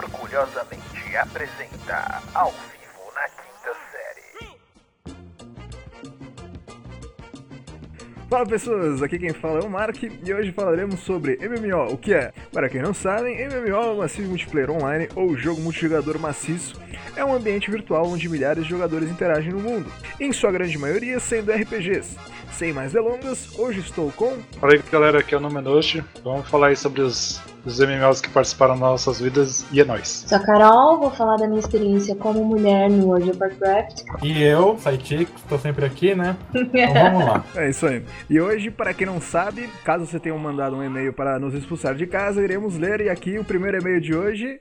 orgulhosamente apresenta ao vivo na quinta série. Fala pessoas, aqui quem fala é o Mark e hoje falaremos sobre MMO, o que é? Para quem não sabem, MMO é um massivo multiplayer online ou jogo multijogador maciço. É um ambiente virtual onde milhares de jogadores interagem no mundo, em sua grande maioria sendo RPGs. Sem mais delongas, hoje estou com. Fala aí galera, aqui é o Nomenoshi. Vamos falar aí sobre os, os MMOs que participaram das nossas vidas e é nóis. Sou a Carol, vou falar da minha experiência como mulher no World of Warcraft. E eu, Saitix, estou sempre aqui, né? Então vamos lá. É isso aí. E hoje, para quem não sabe, caso você tenha mandado um e-mail para nos expulsar de casa, iremos ler. E aqui o primeiro e-mail de hoje.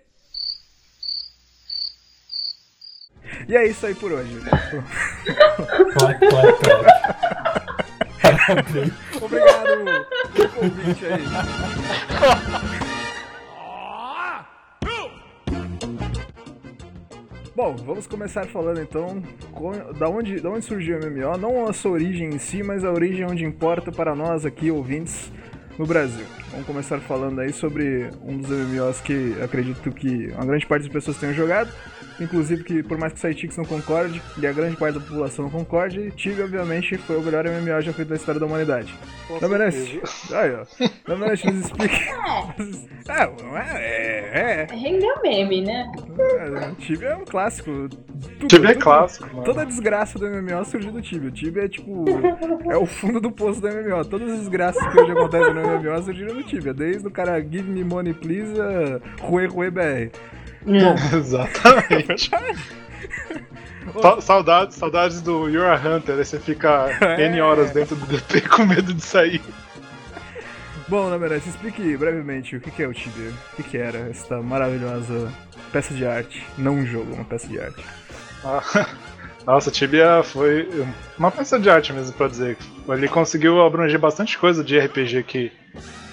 E é isso aí por hoje. Clac, clac, clac. Obrigado pelo convite aí. Bom, vamos começar falando então com- da, onde, da onde surgiu o MMO, não a sua origem em si, mas a origem onde importa para nós aqui, ouvintes, no Brasil. Vamos começar falando aí sobre um dos MMOs que acredito que uma grande parte das pessoas tenham jogado, inclusive que por mais que o Saitix não concorde, e a grande parte da população não concorde, Tibia obviamente foi o melhor MMO já feito da história da humanidade. Domenech, aí ó, Domenech nos explique. É, não é, é, é, Rendeu meme, né? é, Tibia é um clássico. Tudo, Tibia é tudo- clássico, mano. Toda a desgraça do MMO surgiu do Tibia. O Tibia é tipo. é o fundo do poço do MMO. Todas as desgraças que hoje acontecem no MMO surgiram do Tibia. Desde o cara Give Me Money Please a Rue Rue BR. Exatamente. Sa- Saudades, saudades do You're a Hunter, aí você fica É. N horas dentro do DP com medo de sair. Bom, na verdade, explique brevemente o que é o Tibia. O que que era esta maravilhosa peça de arte. Não um jogo, uma peça de arte. Ah, Nossa, Tibia foi uma peça de arte mesmo, pra dizer. Ele conseguiu abranger bastante coisa de RPG que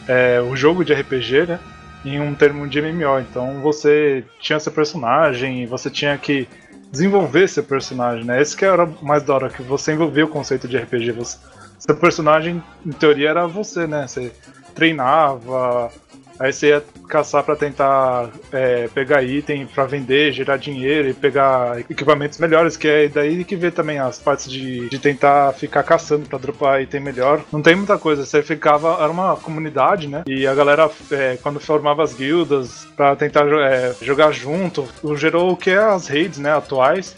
é o jogo de RPG, né? Em um termo de MMO. Então você tinha seu personagem, você tinha que desenvolver seu personagem, né? Esse que era mais da hora, que você envolvia o conceito de RPG. Você, seu personagem, em teoria, era você, né? Você treinava, aí você ia caçar pra tentar é, pegar item pra vender, gerar dinheiro e pegar equipamentos melhores, que é daí que vê também as partes de, de tentar ficar caçando pra dropar item melhor. Não tem muita coisa, você ficava, era uma comunidade, né? E a galera, é, quando formava as guildas pra tentar é, jogar junto, gerou o que é as raids, né, atuais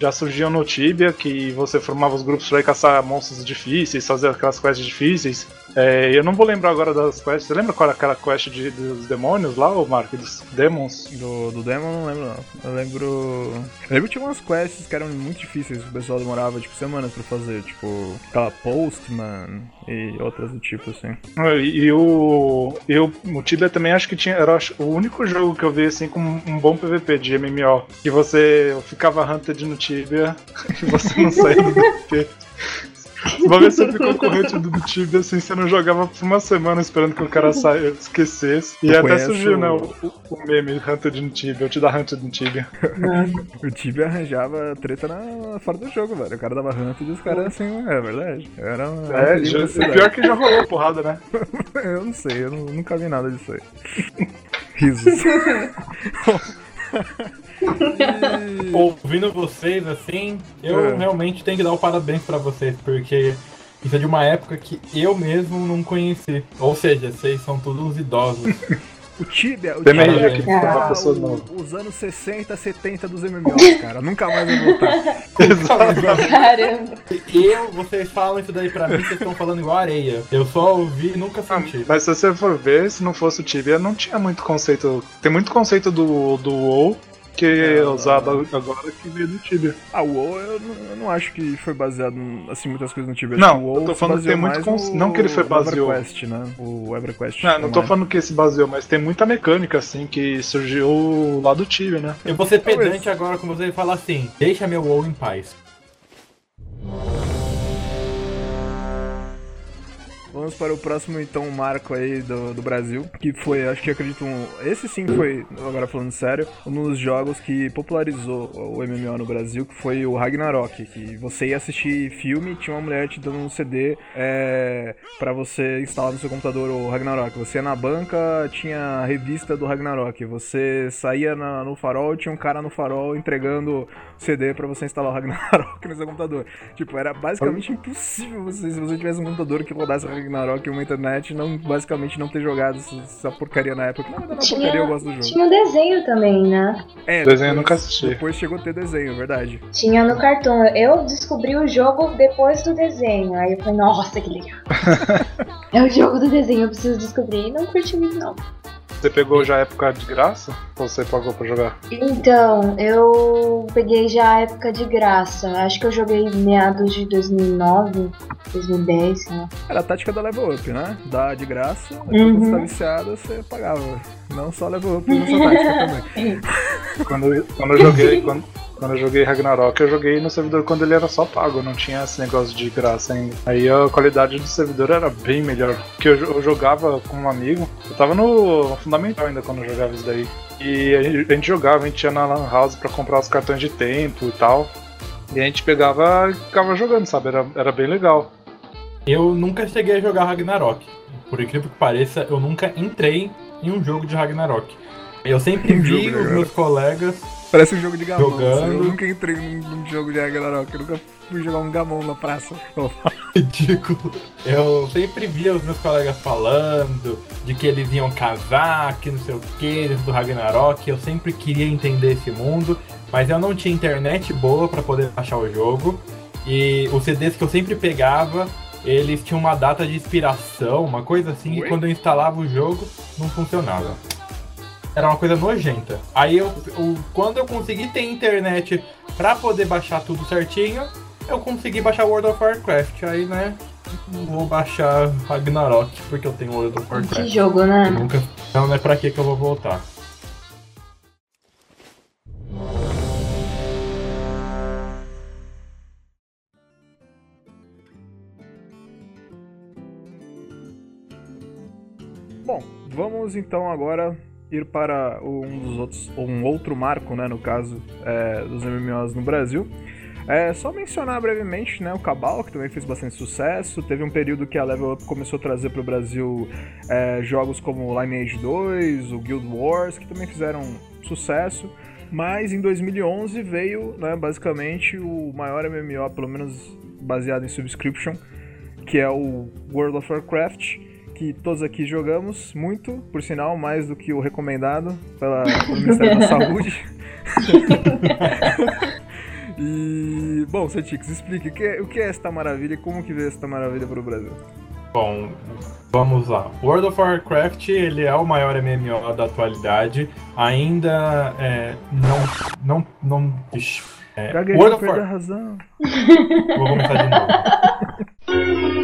já surgiam no Tibia, que você formava os grupos ir caçar monstros difíceis, fazer aquelas quests difíceis. É, eu não vou lembrar agora das quests. Você lembra qual era aquela quest de- dos demônios lá, o Mark? Dos demons? Do, do Demon não lembro não. Eu lembro. Eu lembro que tinha umas quests que eram muito difíceis, que o pessoal demorava tipo semanas pra fazer, tipo aquela Postman e outras do tipo assim. E, e o, e o, o Tibia também acho que tinha. Era o único jogo que eu vi assim com um bom PVP de MMO. Que você ficava hunted no Tibia e você não saía do DP. Uma vez você ficou corrente do, do Tibia assim, você não jogava por uma semana esperando que o cara saia, esquecesse. E Eu até surgiu, né, o, o- o meme Hunted no Tibia, eu te dar Hunted no Tibia. O Tibia arranjava treta na, fora do jogo, velho. O cara dava hunt e os caras assim, é verdade. Era uma É, já, pior que já rolou porrada, né? Eu não sei, eu nu- nunca vi nada disso aí. Risos. Ouvindo vocês assim, eu É. realmente tenho que dar o parabéns pra vocês, porque isso é de uma época que eu mesmo não conheci. Ou seja, vocês são todos idosos. O Tibia, o Tibia Ah, pessoa o- nova. os anos 60, 70 dos MMOs, cara. Nunca mais vai voltar. Caramba. eu, vocês falam isso daí pra mim, vocês estão falando igual areia. Eu só ouvi e nunca senti. Mas se você for ver, se não fosse o Tibia, não tinha muito conceito. Tem muito conceito do, do WoW que é usado agora que veio do Tibia. Ah, o WoW eu não, eu não acho que foi baseado em, assim, muitas coisas no Tibia. Não, WoW eu tô falando que tem muito cons- no- não que ele foi no baseou. EverQuest, né? O EverQuest. Não, não tô falando que se baseou, mas tem muita mecânica assim que surgiu lá do Tibia, né? Eu vou ser Talvez. pedante agora com você e falar assim: deixa meu WoW em paz. Vamos para o próximo, então, marco aí do, do Brasil, que foi, acho que acredito, um, esse sim foi, agora falando sério, um dos jogos que popularizou o MMO no Brasil, que foi o Ragnarok, que você ia assistir filme tinha uma mulher te dando um CD é, para você instalar no seu computador o Ragnarok. Você ia na banca, tinha a revista do Ragnarok. Você saía na, no farol, tinha um cara no farol entregando CD para você instalar o Ragnarok no seu computador. Tipo, era basicamente impossível você, se você tivesse um computador que rodasse Ragnarok e uma internet, não, basicamente não ter jogado essa, essa porcaria na época. Não, não é Tinha- porcaria, eu gosto do jogo. Tinha um desenho também, né? É, Desenho eu depois- nunca assisti. Depois chegou a ter desenho, é verdade. Tinha no cartão. Eu descobri o jogo depois do desenho. Aí eu falei, nossa, que legal. é o jogo do desenho, eu preciso descobrir. E não curti muito, não. Você pegou já a época de graça? Ou você pagou pra jogar? Então, eu peguei já a época de graça. Acho que eu joguei meados de 2009, 2010, sei lá. Era a tática da level up, né? Dá de graça, Uhum. quando você tá viciado, você pagava. Não só level up, mas essa tática também. Quando, eu- quando eu joguei. Quando, quando eu joguei Ragnarok, eu joguei no servidor quando ele era só pago, não tinha esse negócio de graça ainda. Aí a qualidade do servidor era bem melhor. Porque eu, eu jogava com um amigo, eu tava no fundamental ainda quando eu jogava isso daí. E a gente, a gente jogava, a gente ia na Lan House pra comprar os cartões de tempo e tal. E a gente pegava e ficava jogando, sabe? Era, era bem legal. Eu nunca cheguei a jogar Ragnarok. Por incrível que pareça, eu nunca entrei em um jogo de Ragnarok. Eu sempre vi os meus colegas. Parece um jogo de gamão. Jogando. assim. Eu nunca entrei num, num jogo de Ragnarok, eu nunca fui jogar um gamão na praça. Ridículo. Eu sempre via os meus colegas falando de que eles iam casar, que não sei o que, do Ragnarok. Eu sempre queria entender esse mundo, mas eu não tinha internet boa pra poder baixar o jogo. E os CDs que eu sempre pegava, eles tinham uma data de expiração, uma coisa assim, e quando eu instalava o jogo, não funcionava. Era uma coisa nojenta. Aí eu, eu- quando eu consegui ter internet pra poder baixar tudo certinho, eu consegui baixar World of Warcraft. Aí, né, não vou baixar Ragnarok porque eu tenho World of Que Warcraft. jogo, Eu né? nunca, então não é pra que que eu vou voltar. Bom, vamos então agora ir para um dos outros, ou um outro marco, né, no caso é, dos MMOs no Brasil. É só mencionar brevemente, né, o Cabal, que também fez bastante sucesso. Teve um período que a Level Up começou a trazer para o Brasil é, jogos como Lineage 2, o Guild Wars, que também fizeram sucesso. Mas em 2011 veio, né, basicamente, o maior MMO, pelo menos baseado em subscription, que é o World of Warcraft, que todos aqui jogamos muito, por sinal, mais do que o recomendado pela, pelo Ministério da Saúde. e, bom, Setix, explique o que, é, o que é esta maravilha e como que veio esta maravilha para o Brasil. Bom, vamos lá. World of Warcraft ele é o maior MMO da atualidade. Ainda é, não, não, não. Ixi, é, World of perdeu a War... razão. Vou começar de novo.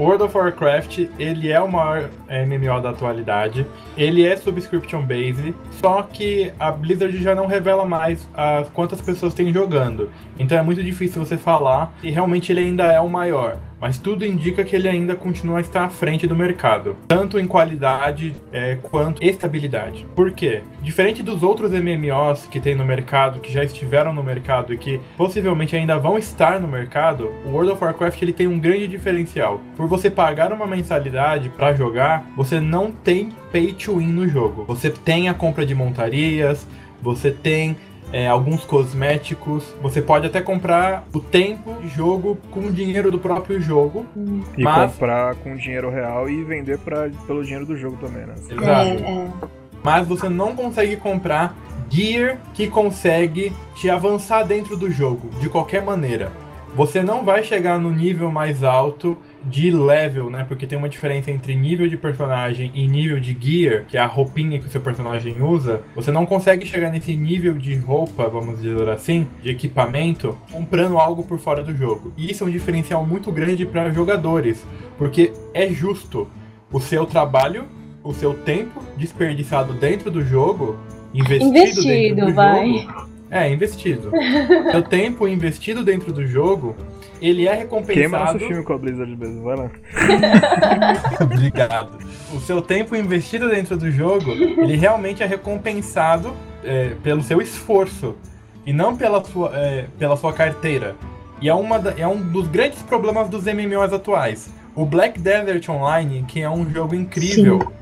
World of Warcraft, ele é o maior MMO da atualidade. Ele é subscription based, só que a Blizzard já não revela mais as quantas pessoas tem jogando. Então é muito difícil você falar e realmente ele ainda é o maior. Mas tudo indica que ele ainda continua a estar à frente do mercado, tanto em qualidade é, quanto estabilidade. Por quê? Diferente dos outros MMOs que tem no mercado, que já estiveram no mercado e que possivelmente ainda vão estar no mercado, o World of Warcraft ele tem um grande diferencial. Por você pagar uma mensalidade para jogar, você não tem pay to win no jogo. Você tem a compra de montarias, você tem é, alguns cosméticos. Você pode até comprar o tempo de jogo com o dinheiro do próprio jogo. E Mas- comprar com dinheiro real e vender pra, pelo dinheiro do jogo também, né? Exato. É, é. Mas você não consegue comprar gear que consegue te avançar dentro do jogo, de qualquer maneira. Você não vai chegar no nível mais alto de level, né? Porque tem uma diferença entre nível de personagem e nível de gear, que é a roupinha que o seu personagem usa. Você não consegue chegar nesse nível de roupa, vamos dizer assim, de equipamento, comprando algo por fora do jogo. E isso é um diferencial muito grande para jogadores, porque é justo o seu trabalho, o seu tempo desperdiçado dentro do jogo, investido, dentro Investido, do vai. jogo. É, investido. seu tempo investido dentro do jogo ele é Queima nosso recompensado. filme com a Blizzard mesmo, vai lá. Obrigado. O seu tempo investido dentro do jogo, ele realmente é recompensado é, pelo seu esforço e não pela sua, é, pela sua carteira. E é, uma da- é um dos grandes problemas dos MMOs atuais. O Black Desert Online, que é um jogo incrível,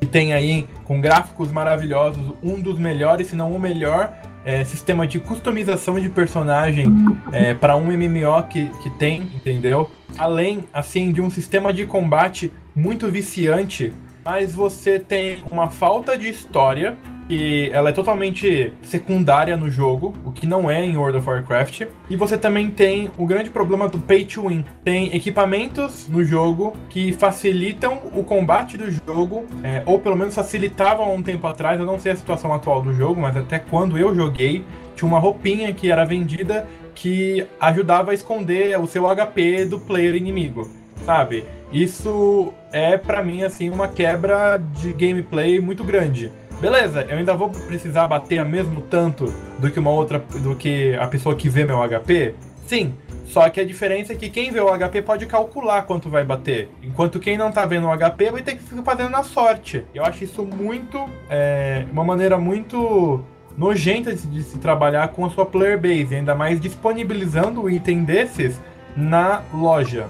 que tem aí com gráficos maravilhosos, um dos melhores, se não o melhor é, sistema de customização de personagem para um MMO que, que tem, entendeu? Além, assim, de um sistema de combate muito viciante, mas você tem uma falta de história e ela é totalmente secundária no jogo, o que não é em World of Warcraft. E você também tem o grande problema do pay to win. Tem equipamentos no jogo que facilitam o combate do jogo, é, ou pelo menos facilitavam um tempo atrás. Eu não sei a situação atual do jogo, mas até quando eu joguei, tinha uma roupinha que era vendida que ajudava a esconder o seu HP do player inimigo, sabe? Isso é pra mim assim uma quebra de gameplay muito grande. Beleza, eu ainda vou precisar bater a mesmo tanto do que uma outra do que a pessoa que vê meu HP? Sim. Só que a diferença é que quem vê o HP pode calcular quanto vai bater, enquanto quem não tá vendo o HP vai ter que ficar fazendo na sorte. Eu acho isso muito. É, uma maneira muito nojenta de, se trabalhar com a sua player base, ainda mais disponibilizando o item desses na loja.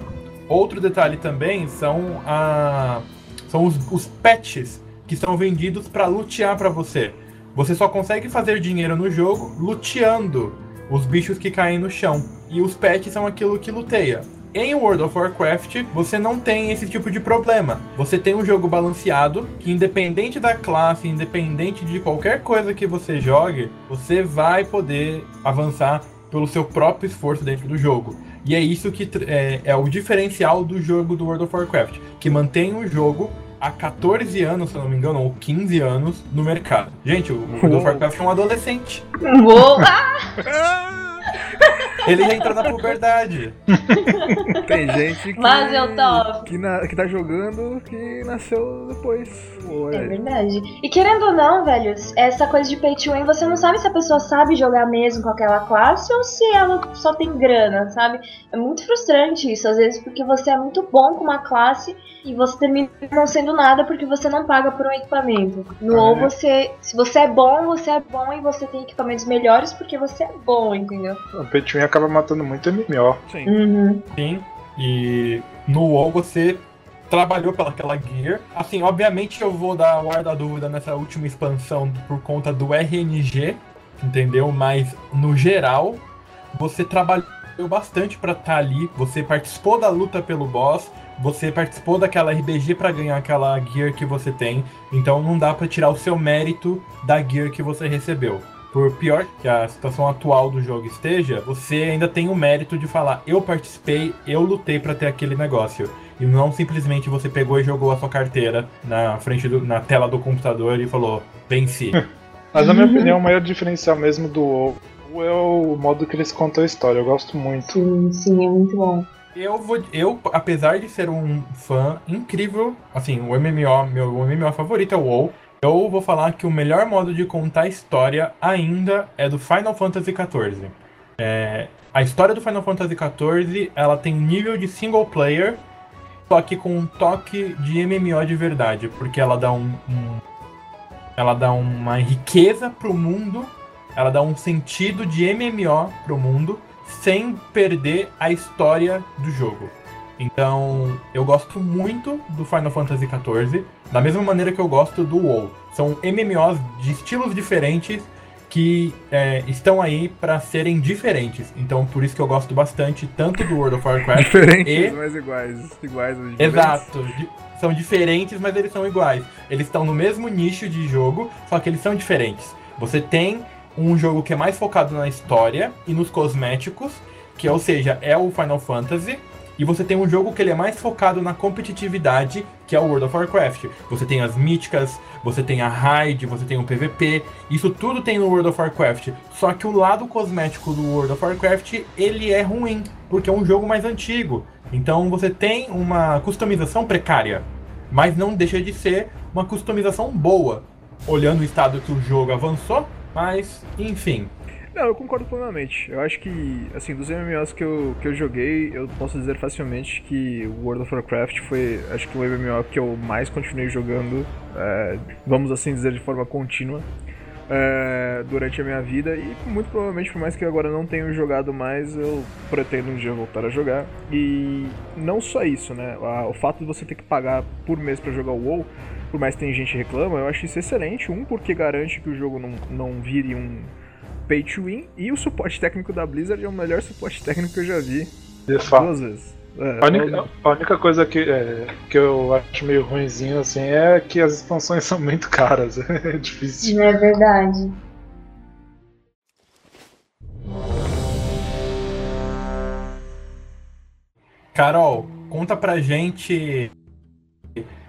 Outro detalhe também são, a, são os, os patches que são vendidos para lutear para você. Você só consegue fazer dinheiro no jogo luteando os bichos que caem no chão. E os pets são aquilo que luteia. Em World of Warcraft, você não tem esse tipo de problema. Você tem um jogo balanceado que, independente da classe, independente de qualquer coisa que você jogue, você vai poder avançar pelo seu próprio esforço dentro do jogo. E é isso que é, é o diferencial do jogo do World of Warcraft, que mantém o jogo há 14 anos, se eu não me engano, ou 15 anos no mercado. Gente, o World of Warcraft é um adolescente. Vou. Ele já entrou na puberdade. Tem gente que, Mas eu que, na- que tá jogando que nasceu depois. Pô, É é. verdade. E querendo ou não, velho, essa coisa de pay to win, você não sabe se a pessoa sabe jogar mesmo com aquela classe ou se ela só tem grana, sabe? É muito frustrante isso, às vezes, porque você é muito bom com uma classe e você termina não sendo nada porque você não paga por um equipamento. No Ah, ou é? você. Se você é bom, você é bom e você tem equipamentos melhores porque você é bom, entendeu? O Pay to Win acaba matando muito MMO. Sim. Uhum. Sim. E no WoW você trabalhou pelaquela gear. Assim, obviamente eu vou dar o ar da dúvida nessa última expansão por conta do RNG, entendeu? Mas no geral, você trabalhou bastante pra estar ali, você participou da luta pelo boss, você participou daquela RBG pra ganhar aquela gear que você tem, então não dá pra tirar o seu mérito da gear que você recebeu. Por pior que a situação atual do jogo esteja, você ainda tem o mérito de falar: eu participei, eu lutei pra ter aquele negócio. E não simplesmente você pegou e jogou a sua carteira na frente do, na tela do computador e falou: venci. Mas na minha opinião, o maior diferencial mesmo do WoW é o modo que eles contam a história. Eu gosto muito. Sim, sim, é muito bom. Eu vou. Eu, apesar de ser um fã incrível, assim, o MMO, meu MMO favorito é o WoW. Eu vou falar que o melhor modo de contar a história ainda é do Final Fantasy XIV. É, a história do Final Fantasy XIV, ela tem nível de single player, só que com um toque de MMO de verdade, porque ela dá um, um- ela dá uma riqueza pro mundo, ela dá um sentido de MMO pro mundo, sem perder a história do jogo. Então, eu gosto muito do Final Fantasy XIV, da mesma maneira que eu gosto do WoW. São MMOs de estilos diferentes que é, estão aí para serem diferentes. Então, por isso que eu gosto bastante tanto do World of Warcraft. Diferentes, E- mas iguais. Iguais diferentes. Exato. Di- São diferentes, mas eles são iguais. Eles estão no mesmo nicho de jogo, só que eles são diferentes. Você tem um jogo que é mais focado na história e nos cosméticos, que ou seja, é o Final Fantasy, e você tem um jogo que ele é mais focado na competitividade, que é o World of Warcraft. Você tem as míticas, você tem a raid, você tem o PVP, isso tudo tem no World of Warcraft. Só que o lado cosmético do World of Warcraft, ele é ruim, porque é um jogo mais antigo. Então você tem uma customização precária, mas não deixa de ser uma customização boa, olhando o estado que o jogo avançou, mas enfim. Não, eu concordo plenamente. Eu acho que, assim, dos MMOs que eu, que eu joguei, eu posso dizer facilmente que World of Warcraft foi, acho que o MMO que eu mais continuei jogando, é, vamos assim dizer, de forma contínua. É, durante a minha vida e muito provavelmente por mais que eu agora não tenha jogado mais eu pretendo um dia voltar a jogar e não só isso né o fato de você ter que pagar por mês para jogar o WoW por mais que tem gente reclama eu acho isso excelente um porque garante que o jogo não, não vire um pay to win e o suporte técnico da Blizzard é o melhor suporte técnico que eu já vi. De fato. Duas vezes. É, a, única, a, única, coisa que, é, que eu acho meio ruimzinho assim é que as expansões são muito caras. É difícil. É verdade. Carol, conta pra gente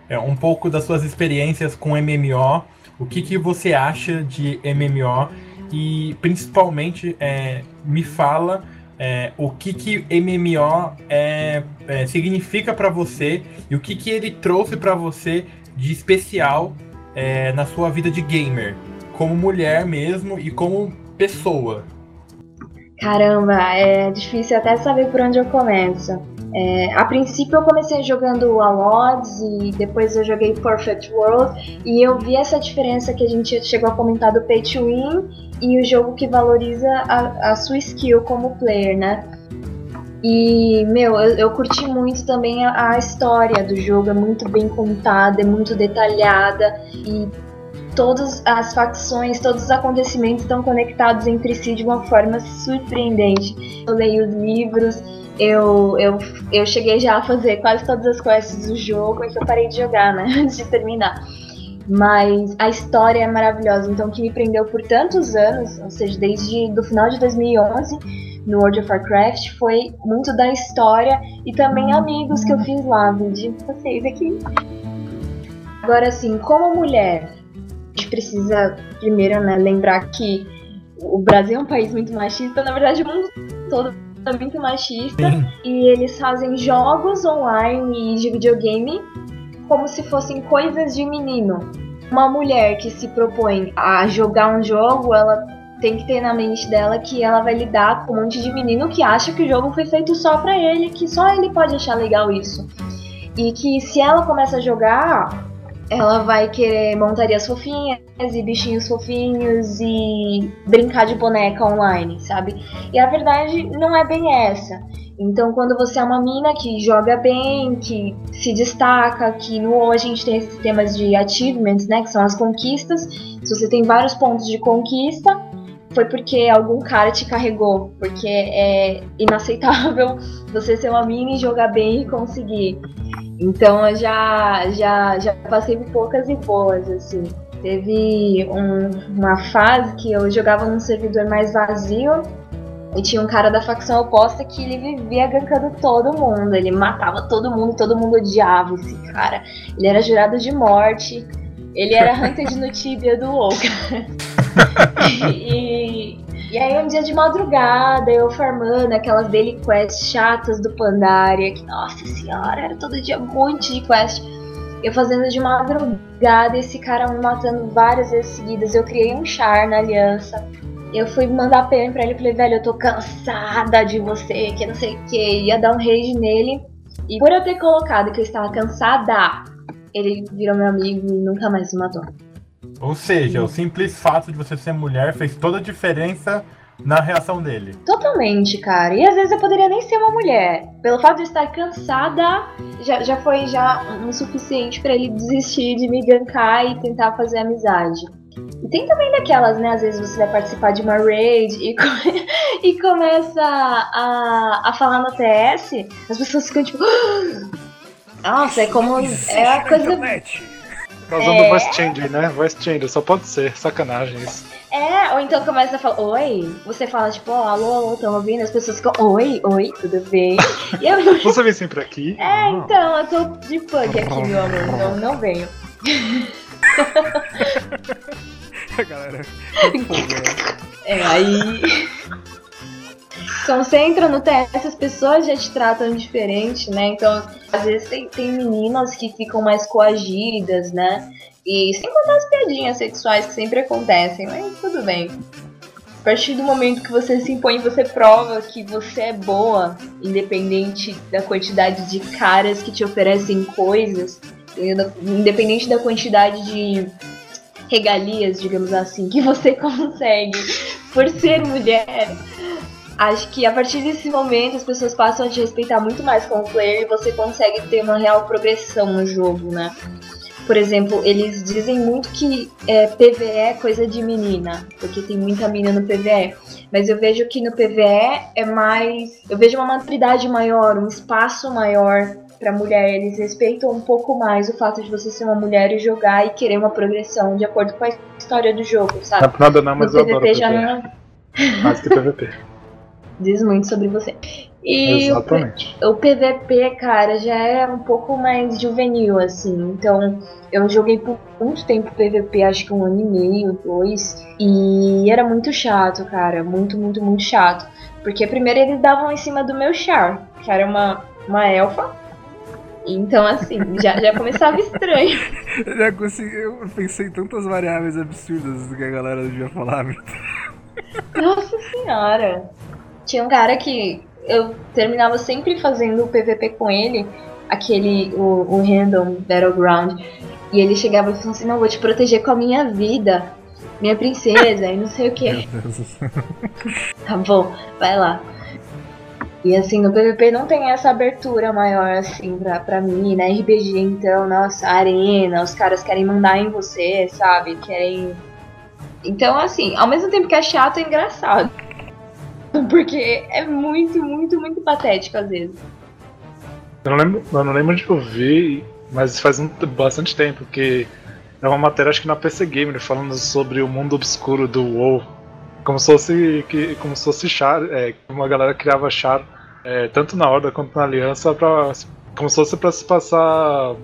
é, um pouco das suas experiências com MMO. O que, que você acha de MMO e principalmente é, me fala é, o que, que MMO é, é significa para você e o que, que ele trouxe para você de especial é, na sua vida de gamer, como mulher mesmo e como pessoa. Caramba, é difícil até saber por onde eu começo. É, a princípio eu comecei jogando Awards e depois eu joguei Perfect World e eu vi essa diferença que a gente chegou a comentar do Pay to Win e o jogo que valoriza a, a sua skill como player, né? E, meu, eu, eu curti muito também a, a, história do jogo, é muito bem contada, é muito detalhada e todas as facções, todos os acontecimentos estão conectados entre si de uma forma surpreendente. Eu leio os livros, eu, eu, eu cheguei já a fazer quase todas as quests do jogo, e que eu parei de jogar, né, antes de terminar. Mas a história é maravilhosa, então que me prendeu por tantos anos, ou seja, desde do final de 2011 no World of Warcraft, foi muito da história e também amigos que eu fiz lá, de vocês aqui. Agora, assim, como mulher, a gente precisa primeiro né, lembrar que o Brasil é um país muito machista, na verdade o mundo todo é muito machista, Sim. e eles fazem jogos online de videogame como se fossem coisas de menino. Uma mulher que se propõe a jogar um jogo, ela tem que ter na mente dela que ela vai lidar com um monte de menino que acha que o jogo foi feito só pra ele, que só ele pode achar legal isso. E que se ela começa a jogar, ela vai querer montarias fofinhas e bichinhos fofinhos e brincar de boneca online, sabe? E a verdade não é bem essa. Então, quando você é uma mina que joga bem, que se destaca, que no hoje a gente tem esses temas de achievements, né, que são as conquistas. Se você tem vários pontos de conquista, foi porque algum cara te carregou, porque é inaceitável você ser uma mina e jogar bem e conseguir. Então, eu já já já passei por poucas e boas assim. Teve um, uma fase que eu jogava num servidor mais vazio e tinha um cara da facção oposta que ele vivia gankando todo mundo. Ele matava todo mundo, todo mundo odiava esse cara. Ele era jurado de morte. Ele era Hunted no Tibia do WoW, e, e aí um dia de madrugada, eu farmando aquelas daily quests chatas do Pandaria, que nossa senhora, era todo dia um monte de quest. Eu fazendo de madrugada, esse cara me matando várias vezes seguidas. Eu criei um char na aliança eu fui mandar PM pra ele e falei, velho, eu tô cansada de você, que não sei o que. Ia dar um rage nele. E por eu ter colocado que eu estava cansada, ele virou meu amigo e nunca mais me matou. Ou seja, o simples fato de você ser mulher fez toda a diferença na reação dele. Totalmente, cara. E às vezes eu poderia nem ser uma mulher. Pelo fato de estar cansada, já, já foi já um suficiente para ele desistir de me gankar e tentar fazer amizade. E tem também daquelas, né? Às vezes você vai participar de uma raid e, come, e começa a, a falar no TS, as pessoas ficam tipo. Nossa, é como. É a coisa. Causando é... voice changer, né? Voice changer, só pode ser, sacanagem isso. É, ou então começa a falar, oi, você fala tipo, oh, alô, alô, tão ouvindo? As pessoas ficam, oi, oi, tudo bem? Eu... Você vem sempre aqui? É, então, eu tô de punk aqui, meu amor, então não venho. galera. É, aí. Então você entra no TS, as pessoas já te tratam diferente, né? Então, às vezes tem, tem meninas que ficam mais coagidas, né? E sem contar as piadinhas sexuais que sempre acontecem, mas tudo bem. partir do momento que você se impõe, você prova que você é boa, independente da quantidade de caras que te oferecem coisas, independente da quantidade de regalias, digamos assim, que você consegue por ser mulher. Acho que a partir desse momento as pessoas passam a te respeitar muito mais como player e você consegue ter uma real progressão no jogo, né? Por exemplo, eles dizem muito que é, PVE é coisa de menina, porque tem muita menina no PVE. Mas eu vejo que no PVE é mais. Eu vejo uma maturidade maior, um espaço maior para mulher. Eles respeitam um pouco mais o fato de você ser uma mulher e jogar e querer uma progressão de acordo com a história do jogo, sabe? Nada não, mas no eu PVP adoro já PVP. não Mais que PVP. Diz muito sobre você. E o Exatamente. o PVP, cara, já é um pouco mais juvenil, assim. Então, eu joguei por muito tempo PVP, acho que um ano e meio, dois. E era muito chato, cara. Muito, muito, muito chato. Porque primeiro eles davam em cima do meu char, que era uma, uma elfa. Então, assim, já, já começava estranho. Eu já consegui, eu pensei em tantas variáveis absurdas do que a galera devia falar. Nossa senhora. Tinha um cara que eu terminava sempre fazendo o PVP com ele, aquele, o, o Random Battleground. E ele chegava e falava assim, não, vou te proteger com a minha vida, minha princesa, e não sei o que. Tá bom, vai lá. E assim, no PVP não tem essa abertura maior, assim, pra, pra mim, né? RPG, então, nossa, arena, os caras querem mandar em você, sabe? Querem. Então, assim, ao mesmo tempo que é chato, é engraçado. Porque é muito, muito, muito patético às vezes. Eu não lembro, eu não lembro de ouvir, mas faz um- bastante tempo que é uma matéria, acho que na PC Gamer, falando sobre o mundo obscuro do WoW. Como se fosse, que, como se fosse char, é, uma galera criava char é, tanto na Horda quanto na Aliança, pra, como se fosse pra se passar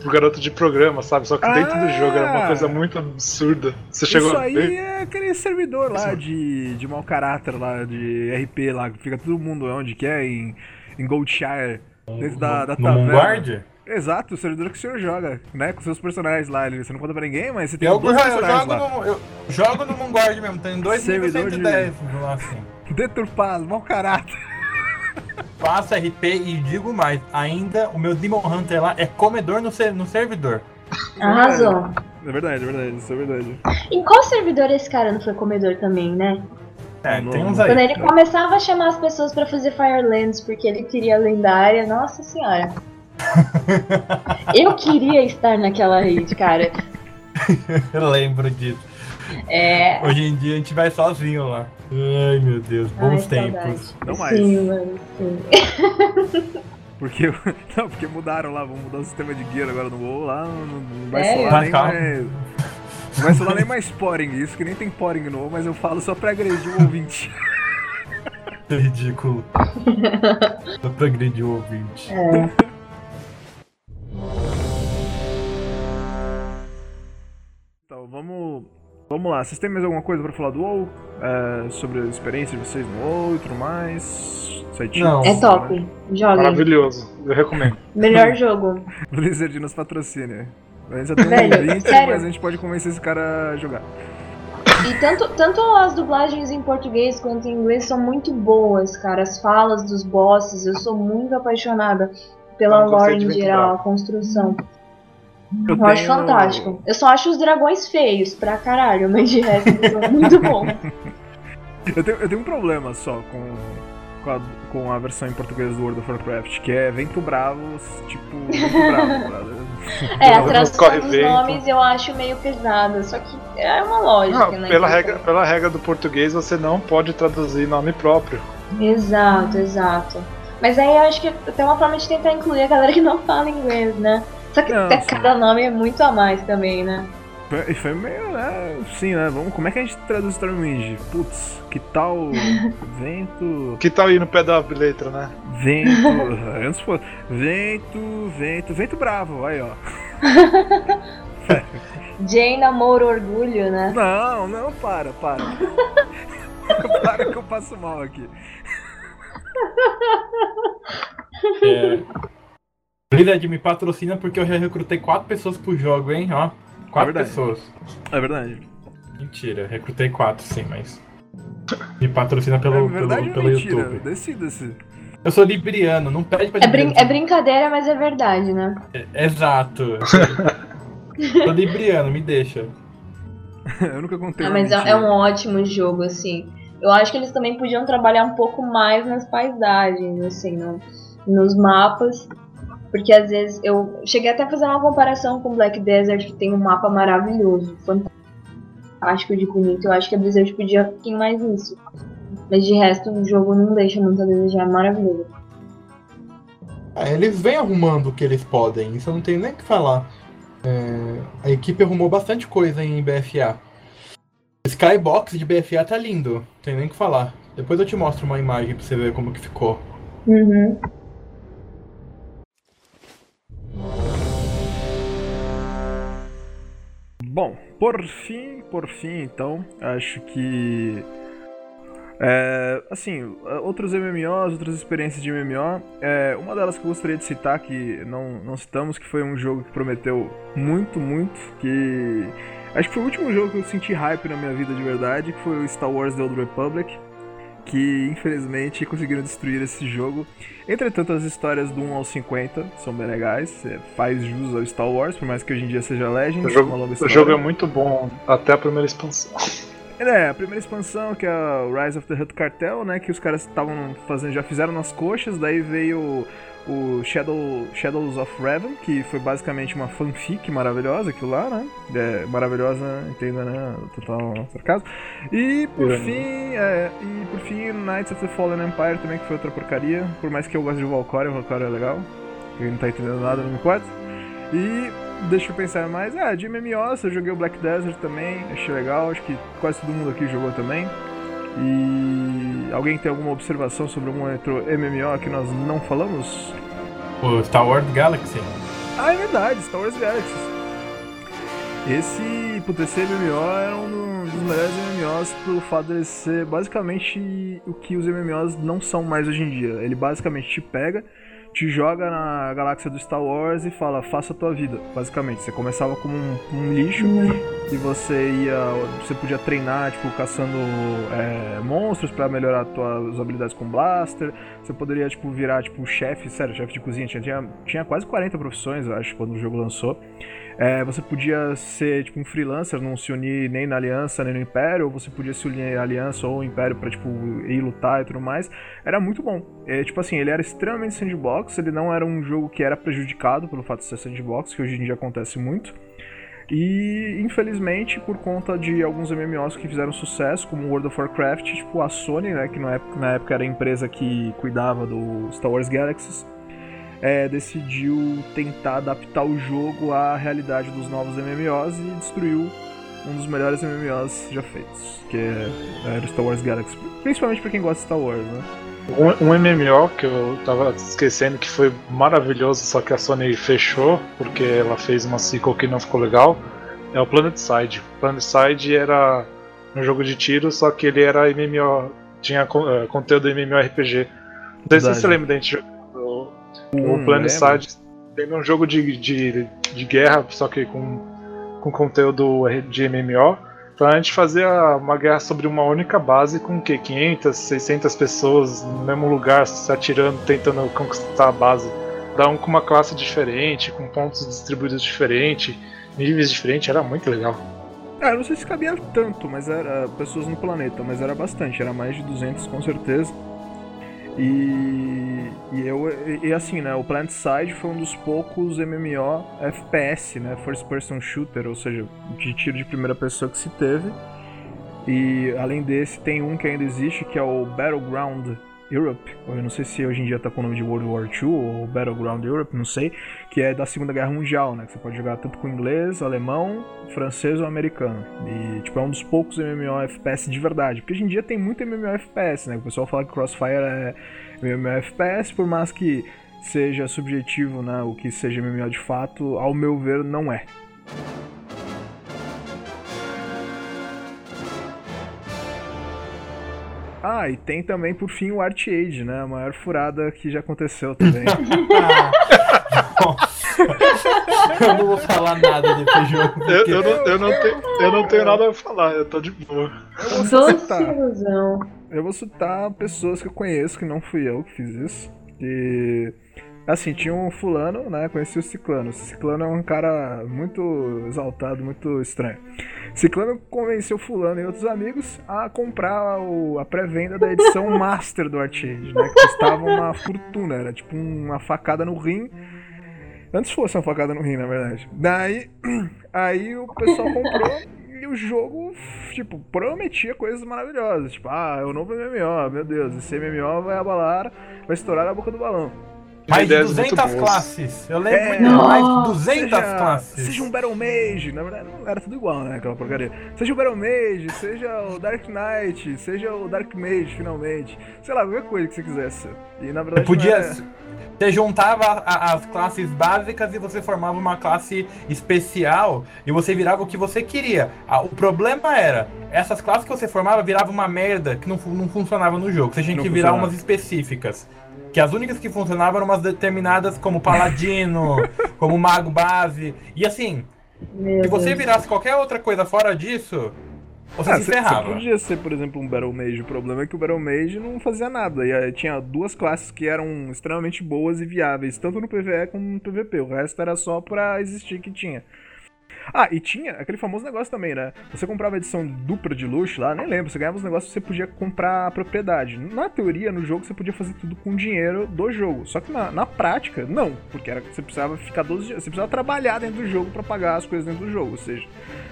pro garoto de programa, sabe? Só que dentro do jogo era uma Ah! coisa muito absurda. Você chegou Isso aí ver? é aquele servidor lá de, de mau caráter lá, de RP lá, que fica todo mundo onde quer, em, em Goldshire, dentro da, da no taverna. Exato, o servidor que o senhor joga, né? Com seus personagens lá. ele- Você não conta pra ninguém, mas você tem Eu, dois eu personagens jogo lá. no, eu jogo no Moonguard mesmo, tem dois níveis Servidor de- 110 lá assim. Deturpado, mau caráter. Faço RP e digo mais, ainda o meu Demon Hunter lá é comedor no, ser- no servidor. Arrasou. É verdade, é verdade, isso é verdade. Em qual servidor esse cara não foi comedor também, né? É, Não, tem uns Quando aí. ele começava a chamar as pessoas pra fazer Firelands porque ele queria a lendária, nossa senhora. Eu queria estar naquela rede, cara. Eu lembro disso. É. Hoje em dia a gente vai sozinho lá. Ai meu Deus, bons Ai, tempos. Não mais. Sim, mano, sim. Porque, não, porque mudaram lá, vão mudar o sistema de gear agora no WoW lá, não, não vai solar Mas nem calma. mais... Não vai solar nem mais poring, isso que nem tem poring no WoW, mas eu falo só pra agredir o ouvinte. Ridículo. Só pra agredir o ouvinte. É. Então, vamos... Vamos lá, vocês têm mais alguma coisa pra falar do WoW? É, sobre a experiência de vocês no WoW e tudo mais? Sites, Não. É né? top. Joguem. Maravilhoso, eu recomendo. Melhor jogo. Blizzard nos patrocina. A gente já tem um sério? mas a gente pode convencer esse cara a jogar. E tanto, tanto as dublagens em português quanto em inglês são muito boas, cara. As falas dos bosses, eu sou muito apaixonada pela gostei lore em geral, Bravo. a construção. Eu, Eu acho tenho- fantástico. Eu só acho os dragões feios pra caralho, mas de resto eles são muito bons. Eu tenho, eu tenho um problema só com, com, a, com a versão em português do World of Warcraft, que é Vento Bravo, tipo, Vento Bravo. brother. É, a tradução corre dos vento. nomes eu acho meio pesada, só que é uma lógica, Não, né? pela, que regra, pela regra do português, você não pode traduzir nome próprio. Exato, exato. Mas aí eu acho que tem uma forma de tentar incluir a galera que não fala inglês, né? Só que Não, até cada nome é muito a mais também, né? E foi meio, né, sim, né, vamos, como é que a gente traduz Stormwind? Putz, que tal vento, Que tal ir no pé da letra, né? vento, antes fosse, vento, vento, vento bravo, aí ó. Jane, amor, orgulho, né? Não, não, para, para. para que eu passo mal aqui. É. Blizzard me patrocina porque eu já recrutei quatro pessoas pro jogo, hein? Ó, quatro verdade. pessoas. É verdade. Mentira, recrutei quatro sim, mas. Me patrocina pelo, é verdade pelo, pelo mentira? YouTube. Decida-se. Eu sou libriano, não pede pra É, brin- é brincadeira, mas é verdade, né? É- Exato. sou libriano, me deixa. Eu nunca contei Ah, mas é, mentira. é um ótimo jogo, assim. Eu acho que eles também podiam trabalhar um pouco mais nas paisagens, assim, no- nos mapas. Porque às vezes eu cheguei até a fazer uma comparação com Black Desert, que tem um mapa maravilhoso, fantástico de bonito. Eu acho que a Blizzard podia um pouquinho mais nisso. Mas de resto, o jogo não deixa muito a desejar, é maravilhoso. Ah, eles vêm arrumando o que eles podem, isso eu não tenho nem o que falar. É, a equipe arrumou bastante coisa em BFA. Skybox de BFA tá lindo, não tem nem o que falar. Depois eu te mostro uma imagem pra você ver como que ficou. Uhum. Bom, por fim, por fim, então, acho que. É, assim, outros MMOs, outras experiências de MMO. É, uma delas que eu gostaria de citar, que não, não citamos, que foi um jogo que prometeu muito, muito. Que. Acho que foi o último jogo que eu senti hype na minha vida de verdade, que foi o Star Wars The Old Republic. Que infelizmente conseguiram destruir esse jogo. Entretanto, as histórias do 1 ao 50 são bem legais, é, faz jus ao Star Wars, por mais que hoje em dia seja Legends. O jogo, o jogo é muito bom até a primeira expansão. É, a primeira expansão, que é o Rise of the Hutt Cartel, né? Que os caras estavam fazendo, já fizeram nas coxas, daí veio o Shadow, Shadows of Raven, que foi basicamente uma fanfic maravilhosa, aquilo lá, né? É, maravilhosa, entenda, né? Total sarcasmo. E por fim, é, e por fim, Knights of the Fallen Empire também, que foi outra porcaria. Por mais que eu goste de Valkyria, Valkyria é legal. Quem não tá entendendo nada, não me importa. E deixa eu pensar mais. Ah, de MMOs, eu joguei o Black Desert também, achei legal, acho que quase todo mundo aqui jogou também. E alguém tem alguma observação sobre algum outro MMO que nós não falamos? O Star Wars Galaxy. Ah, é verdade, Star Wars Galaxies. Esse, puta, esse MMO era um dos melhores MMOs pelo fato dele ser basicamente o que os MMOs não são mais hoje em dia. Ele basicamente te pega, te joga na galáxia do Star Wars e fala, faça a tua vida, basicamente. Você começava como um, um lixo e você ia. Você podia treinar, tipo, caçando é, monstros pra melhorar tuas habilidades com blaster. Você poderia, tipo, virar, tipo, chefe, sério, chefe de cozinha. Tinha, tinha, tinha quase 40 profissões, eu acho, quando o jogo lançou. É, você podia ser, tipo, um freelancer, não se unir nem na Aliança, nem no Império, ou você podia se unir à Aliança ou ao Império pra, tipo, ir lutar e tudo mais. Era muito bom. É, tipo assim, ele era extremamente sandbox, ele não era um jogo que era prejudicado pelo fato de ser sandbox, que hoje em dia acontece muito. E infelizmente, por conta de alguns MMOs que fizeram sucesso, como World of Warcraft, tipo a Sony, né, que na época, na época era a empresa que cuidava do Star Wars Galaxies, é, decidiu tentar adaptar o jogo à realidade dos novos MMOs e destruiu um dos melhores MMOs já feitos, que é, era Star Wars Galaxy, principalmente pra quem gosta de Star Wars, né? Um, um MMO que eu tava esquecendo que foi maravilhoso, só que a Sony fechou porque ela fez uma sequel que não ficou legal, é o Planet Side. O Planet Side era um jogo de tiro, só que ele era MMO, tinha eh, conteúdo MMORPG. Não sei se você lembra da gente o Hum, Planet lembro. Side. Tem um jogo de, de, de guerra, só que com, com conteúdo de MMO. Pra gente fazer a- uma guerra sobre uma única base com o quê? 500, 600 pessoas no mesmo lugar, se atirando, tentando conquistar a base. Cada um com uma classe diferente, com pontos distribuídos diferentes, níveis diferentes, era muito legal. Ah, não sei se cabia tanto, mas era pessoas no planeta, mas era bastante, era mais de 200 com certeza. E, e eu e, e assim, né, o Planet Side foi um dos poucos MMO FPS, né, First Person Shooter, ou seja, de tiro de primeira pessoa que se teve. E além desse, tem um que ainda existe, que é o Battleground Europe, eu não sei se hoje em dia tá com o nome de World War II ou Battleground Europe, não sei, que é da Segunda Guerra Mundial, né? Que você pode jogar tanto com inglês, alemão, francês ou americano. E, tipo, é um dos poucos MMO FPS de verdade. Porque hoje em dia tem muito MMO FPS, né? O pessoal fala que Crossfire é MMO FPS, por mais que seja subjetivo, né? O que seja MMO de fato, ao meu ver, não é. Ah, e tem também, por fim, o Art Age, né? A maior furada que já aconteceu também. eu não vou falar nada desse jogo. Eu, porque- eu, não, eu, não tenho, eu não tenho nada a falar, eu tô de boa. Eu vou só Doce citar. ilusão. Eu vou citar pessoas que eu conheço, que não fui eu que fiz isso. E. Assim, tinha um fulano, né? Conheci o Ciclano. O Ciclano é um cara muito exaltado, muito estranho. Ciclano convenceu fulano e outros amigos a comprar o- a pré-venda da edição Master do Arcade, né? Que custava uma fortuna, era tipo uma facada no rim. Antes fosse uma facada no rim, na verdade. Daí, aí o pessoal comprou e o jogo, tipo, prometia coisas maravilhosas. Tipo, ah, é o novo MMO, meu Deus, esse MMO vai abalar, vai estourar a boca do balão. Mais de Ideias muito 200 boas. classes. Eu lembro É. mais de Nossa, 200 seja, classes. Seja um Battle Mage, na verdade não era tudo igual, né? Aquela porcaria. Seja o Battle Mage, seja o Dark Knight, seja o Dark Mage, finalmente. Sei lá, qualquer coisa que você quisesse. E na verdade. Você podia. era- Você juntava a- as classes básicas e você formava uma classe especial e você virava o que você queria. Ah, O problema era, essas classes que você formava virava uma merda que não, não funcionava no jogo. Você tinha Não que virar umas específicas. Que as únicas que funcionavam eram umas determinadas como Paladino, como Mago Base. E assim, Meu se você Deus. virasse qualquer outra coisa fora disso, você Ah, se você ferrava. podia ser, por exemplo, um Battle Mage. O problema é que o Battle Mage não fazia nada. E aí tinha duas classes que eram extremamente boas e viáveis, tanto no PvE como no PvP. O resto era só pra existir que tinha. Ah, e tinha aquele famoso negócio também, né? Você comprava a edição dupla de luxo lá, nem lembro, você ganhava os negócios você podia comprar a propriedade. Na teoria, no jogo, você podia fazer tudo com dinheiro do jogo. Só que na, na prática, não. Porque era, você precisava ficar 12 dias. Você precisava trabalhar dentro do jogo pra pagar as coisas dentro do jogo. Ou seja,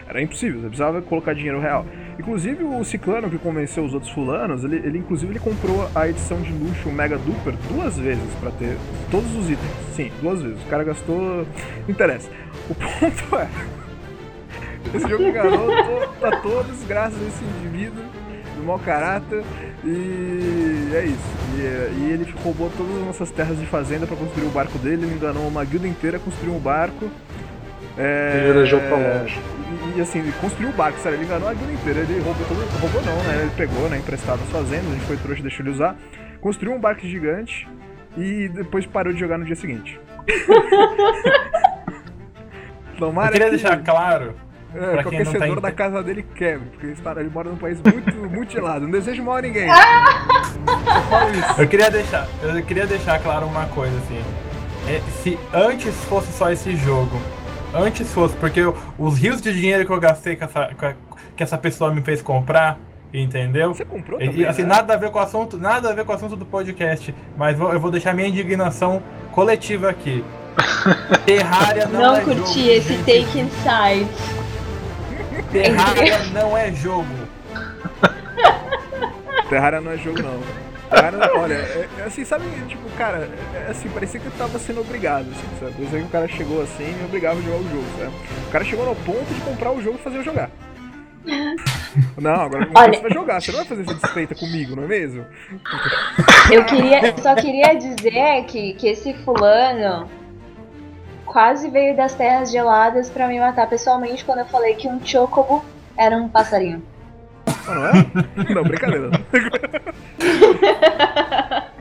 era impossível, você precisava colocar dinheiro real. Inclusive o Ciclano que convenceu os outros fulanos, ele, ele inclusive ele comprou a edição de luxo Mega Duper duas vezes pra ter todos os itens. Sim, duas vezes. O cara gastou. Não interessa. O ponto é. Esse jogo enganou a todos graças a esse indivíduo do mau caráter. E é isso. E, e ele roubou todas as nossas terras de fazenda pra construir o barco dele. Ele enganou uma guilda inteira, construiu um barco. É, Ele viajou pra longe. E, e, assim, ele construiu o barco, sério, ele enganou a guilda inteira. Ele roubou todo. Roubou não, né? Ele pegou, né? Emprestado as fazendas, a gente foi trouxa e deixou ele usar. Construiu um barco gigante e depois parou de jogar no dia seguinte. Tomara Eu queria que- deixar claro é, Pra que o quem não tá aquecedor ente- da casa dele quebre, porque ele, mora num país muito, muito gelado. Não desejo mal a ninguém. Eu falo isso. Eu queria deixar, eu queria deixar claro uma coisa assim. É, se antes fosse só esse jogo, antes fosse, porque eu- os rios de dinheiro que eu gastei com essa, com a- que essa pessoa me fez comprar, entendeu? Você comprou E, também, assim, né? nada a ver com o assunto, nada a ver com o assunto do podcast, mas vou- eu vou deixar minha indignação coletiva aqui. Terraria não, Não é curti jogo, esse gente. take inside. Terraria não é jogo. Terraria não é jogo, não. Terraria, não- olha, é, é assim, sabe, tipo, cara, é, é assim, parecia que eu tava sendo obrigado, assim, sabe? Por exemplo, que o cara chegou assim e me obrigava a jogar o jogo, sabe? O cara chegou no ponto de comprar o jogo e fazer eu jogar. Não, agora Olha- você vai jogar, você não vai fazer essa desfeita comigo, não é mesmo? Eu queria, eu só queria dizer que, que esse fulano quase veio das terras geladas pra me matar pessoalmente quando eu falei que um chocobo era um passarinho. Não, não é? Não, brincadeira.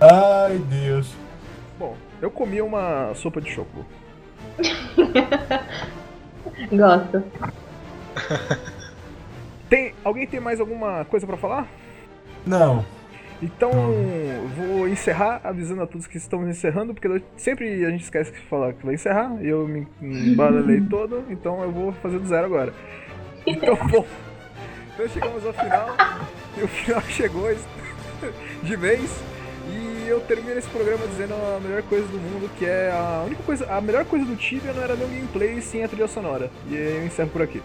Ai, Deus. Bom, eu comi uma sopa de choco. Gosto. Tem, alguém tem mais alguma coisa pra falar? Não. Então, vou encerrar avisando a todos que estamos encerrando, porque sempre a gente esquece de falar que vai encerrar, e eu me embaralhei todo, então eu vou fazer do zero agora. Então, bom, então chegamos ao final, e o final chegou de vez, e eu termino esse programa dizendo a melhor coisa do mundo, que é a única coisa, a melhor coisa do Tibia não era meu gameplay, sim a trilha sonora. E aí eu encerro por aqui.